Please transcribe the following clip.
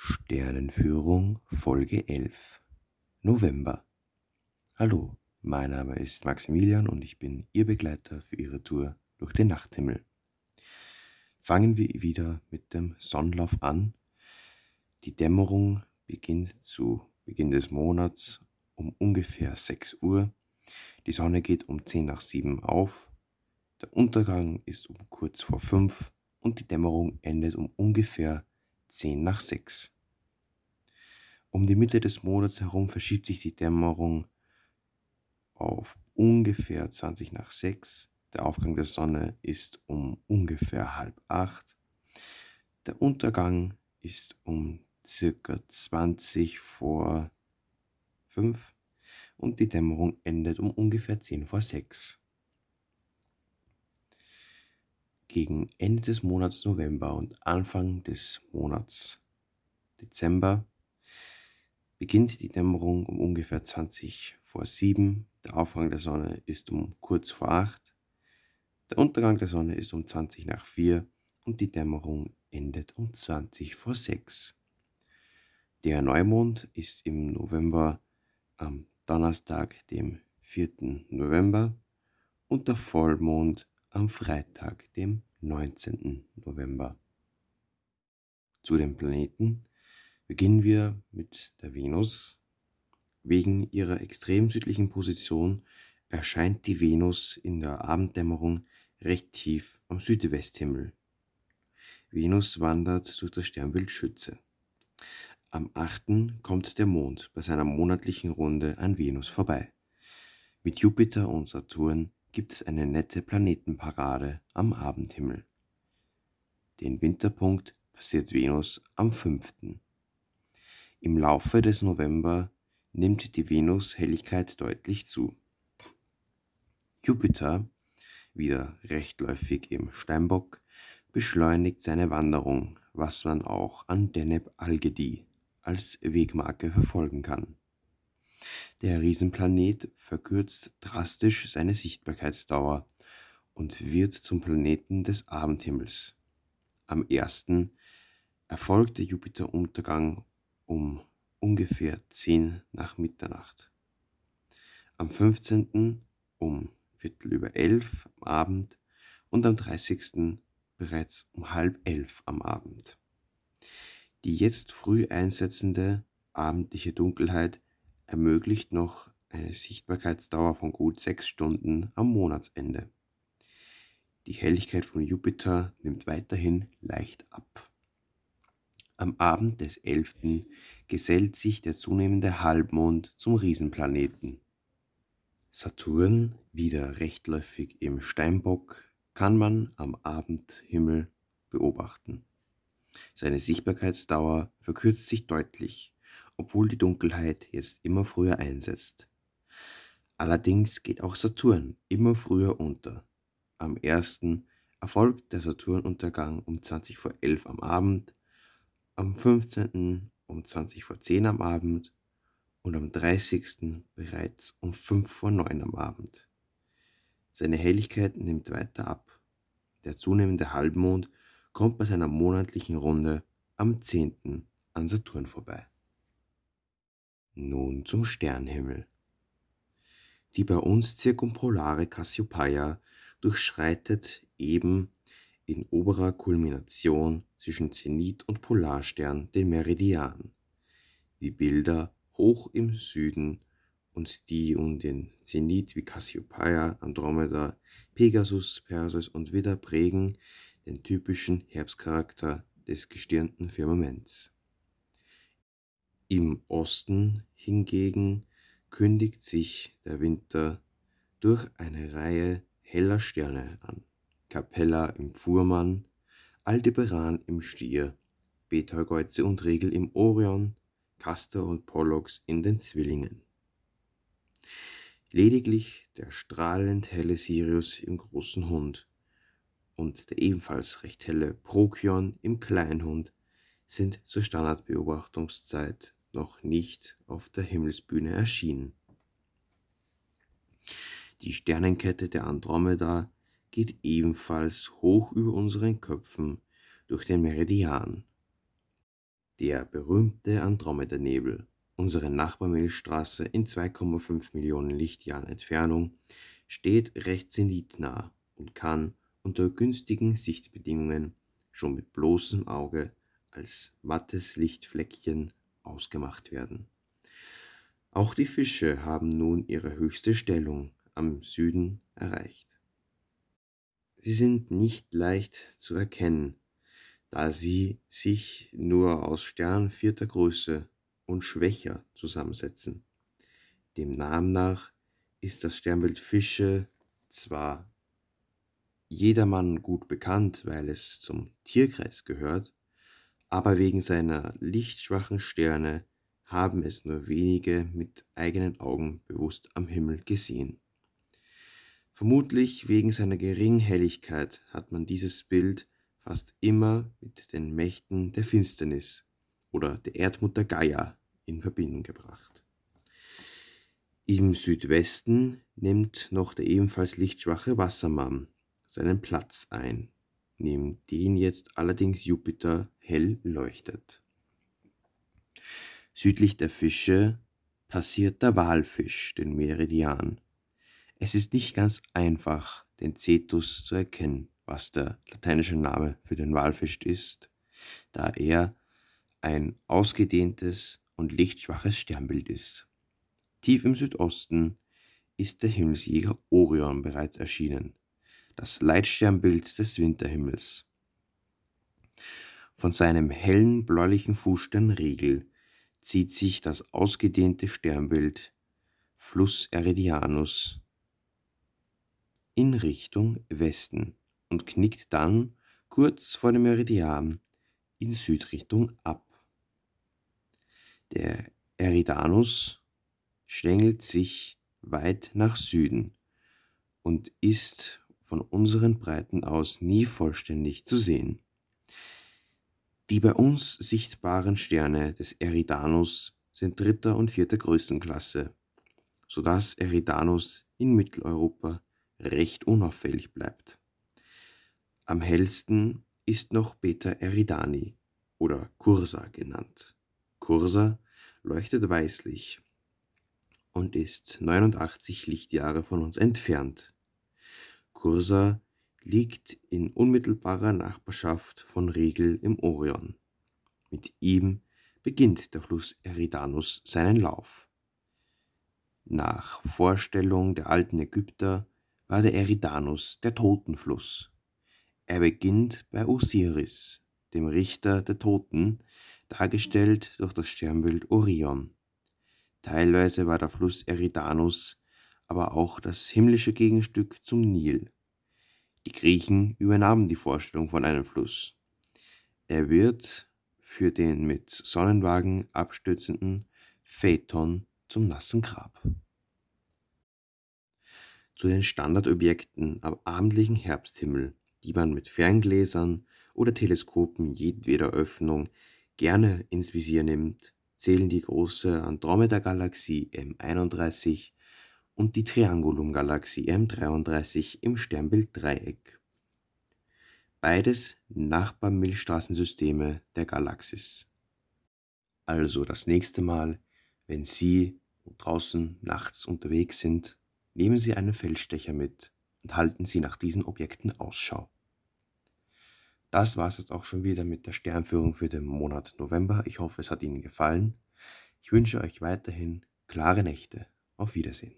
Sternenführung Folge 11 November Hallo, mein Name ist Maximilian und ich bin Ihr Begleiter für Ihre Tour durch den Nachthimmel. Fangen wir wieder mit dem Sonnenlauf an. Die Dämmerung beginnt zu Beginn des Monats um ungefähr 6 Uhr. Die Sonne geht um 10 nach 7 auf. Der Untergang ist um kurz vor 5 und die Dämmerung endet um ungefähr 10 nach 6. Um die Mitte des Monats herum verschiebt sich die Dämmerung auf ungefähr 20 nach 6. Der Aufgang der Sonne ist um ungefähr halb 8. Der Untergang ist um circa 20 vor 5 und die Dämmerung endet um ungefähr 10 vor 6. Gegen Ende des Monats November und Anfang des Monats Dezember beginnt die Dämmerung um ungefähr 20 vor 7. Der Aufgang der Sonne ist um kurz vor 8. Der Untergang der Sonne ist um 20 nach 4 und die Dämmerung endet um 20 vor 6. Der Neumond ist im November am Donnerstag, dem 4. November und der Vollmond am Freitag, dem 19. November. Zu den Planeten beginnen wir mit der Venus. Wegen ihrer extrem südlichen Position erscheint die Venus in der Abenddämmerung recht tief am Südwesthimmel. Venus wandert durch das Sternbild Schütze. Am 8. kommt der Mond bei seiner monatlichen Runde an Venus vorbei. Mit Jupiter und Saturn gibt es eine nette Planetenparade am Abendhimmel. Den Winterpunkt passiert Venus am 5. Im Laufe des November nimmt die Venus-Helligkeit deutlich zu. Jupiter, wieder rechtläufig im Steinbock, beschleunigt seine Wanderung, was man auch an Deneb Algedi als Wegmarke verfolgen kann. Der Riesenplanet verkürzt drastisch seine Sichtbarkeitsdauer und wird zum Planeten des Abendhimmels. Am 1. erfolgt der Jupiteruntergang um ungefähr 10 nach Mitternacht. Am 15. um Viertel über 11 am Abend und am 30. bereits um halb elf am Abend. Die jetzt früh einsetzende abendliche Dunkelheit ermöglicht noch eine Sichtbarkeitsdauer von gut sechs Stunden am Monatsende. Die Helligkeit von Jupiter nimmt weiterhin leicht ab. Am Abend des 11. gesellt sich der zunehmende Halbmond zum Riesenplaneten. Saturn, wieder rechtläufig im Steinbock, kann man am Abendhimmel beobachten. Seine Sichtbarkeitsdauer verkürzt sich deutlich obwohl die Dunkelheit jetzt immer früher einsetzt. Allerdings geht auch Saturn immer früher unter. Am 1. erfolgt der Saturnuntergang um 20 vor 11 am Abend, am 15. um 20 vor 10 am Abend und am 30. bereits um 5 vor 9 am Abend. Seine Helligkeit nimmt weiter ab. Der zunehmende Halbmond kommt bei seiner monatlichen Runde am 10. an Saturn vorbei. Nun zum Sternhimmel. Die bei uns zirkumpolare Cassiopeia durchschreitet eben in oberer Kulmination zwischen Zenit und Polarstern den Meridian. Die Bilder hoch im Süden und die um den Zenit wie Cassiopeia, Andromeda, Pegasus, Perseus und Widder prägen den typischen Herbstcharakter des gestirnten Firmaments. Im Osten hingegen kündigt sich der Winter durch eine Reihe heller Sterne an. Capella im Fuhrmann, Aldebaran im Stier, Betelgeuse und Regel im Orion, Castor und Pollux in den Zwillingen. Lediglich der strahlend helle Sirius im großen Hund und der ebenfalls recht helle Prokion im Kleinhund sind zur Standardbeobachtungszeit noch nicht auf der Himmelsbühne erschienen. Die Sternenkette der Andromeda geht ebenfalls hoch über unseren Köpfen durch den Meridian. Der berühmte Andromeda-Nebel, unsere Nachbarmilchstraße in 2,5 Millionen Lichtjahren Entfernung, steht recht zenitnah und kann unter günstigen Sichtbedingungen schon mit bloßem Auge als mattes Lichtfleckchen ausgemacht werden. Auch die Fische haben nun ihre höchste Stellung am Süden erreicht. Sie sind nicht leicht zu erkennen, da sie sich nur aus Sternen vierter Größe und schwächer zusammensetzen. Dem Namen nach ist das Sternbild Fische zwar jedermann gut bekannt, weil es zum Tierkreis gehört, aber wegen seiner lichtschwachen Sterne haben es nur wenige mit eigenen Augen bewusst am Himmel gesehen. Vermutlich wegen seiner geringen Helligkeit hat man dieses Bild fast immer mit den Mächten der Finsternis oder der Erdmutter Gaia in Verbindung gebracht. Im Südwesten nimmt noch der ebenfalls lichtschwache Wassermann seinen Platz ein, neben den jetzt allerdings Jupiter hell leuchtet. Südlich der Fische passiert der Walfisch den Meridian. Es ist nicht ganz einfach, den Cetus zu erkennen, was der lateinische Name für den Walfisch ist, da er ein ausgedehntes und lichtschwaches Sternbild ist. Tief im Südosten ist der Himmelsjäger Orion bereits erschienen, das Leitsternbild des Winterhimmels. Von seinem hellen bläulichen Fußstern Riegel zieht sich das ausgedehnte Sternbild Fluss Eridianus in Richtung Westen und knickt dann kurz vor dem Meridian in Südrichtung ab. Der Eridanus schlängelt sich weit nach Süden und ist von unseren Breiten aus nie vollständig zu sehen. Die bei uns sichtbaren Sterne des Eridanus sind dritter und vierter Größenklasse, sodass Eridanus in Mitteleuropa recht unauffällig bleibt. Am hellsten ist noch Beta Eridani oder Cursa genannt. Cursa leuchtet weißlich und ist 89 Lichtjahre von uns entfernt. Cursa liegt in unmittelbarer Nachbarschaft von Riegel im Orion. Mit ihm beginnt der Fluss Eridanus seinen Lauf. Nach Vorstellung der alten Ägypter war der Eridanus der Totenfluss. Er beginnt bei Osiris, dem Richter der Toten, dargestellt durch das Sternbild Orion. Teilweise war der Fluss Eridanus aber auch das himmlische Gegenstück zum Nil. Die Griechen übernahmen die Vorstellung von einem Fluss. Er wird für den mit Sonnenwagen abstützenden Phaeton zum nassen Grab. Zu den Standardobjekten am abendlichen Herbsthimmel, die man mit Ferngläsern oder Teleskopen jedweder Öffnung gerne ins Visier nimmt, zählen die große Andromeda-Galaxie M31 und die Triangulum-Galaxie M33 im Sternbild Dreieck. Beides Nachbarmilchstraßensysteme der Galaxis. Also das nächste Mal, wenn Sie draußen nachts unterwegs sind, nehmen Sie einen Feldstecher mit und halten Sie nach diesen Objekten Ausschau. Das war es jetzt auch schon wieder mit der Sternführung für den Monat November. Ich hoffe, es hat Ihnen gefallen. Ich wünsche euch weiterhin klare Nächte. Auf Wiedersehen.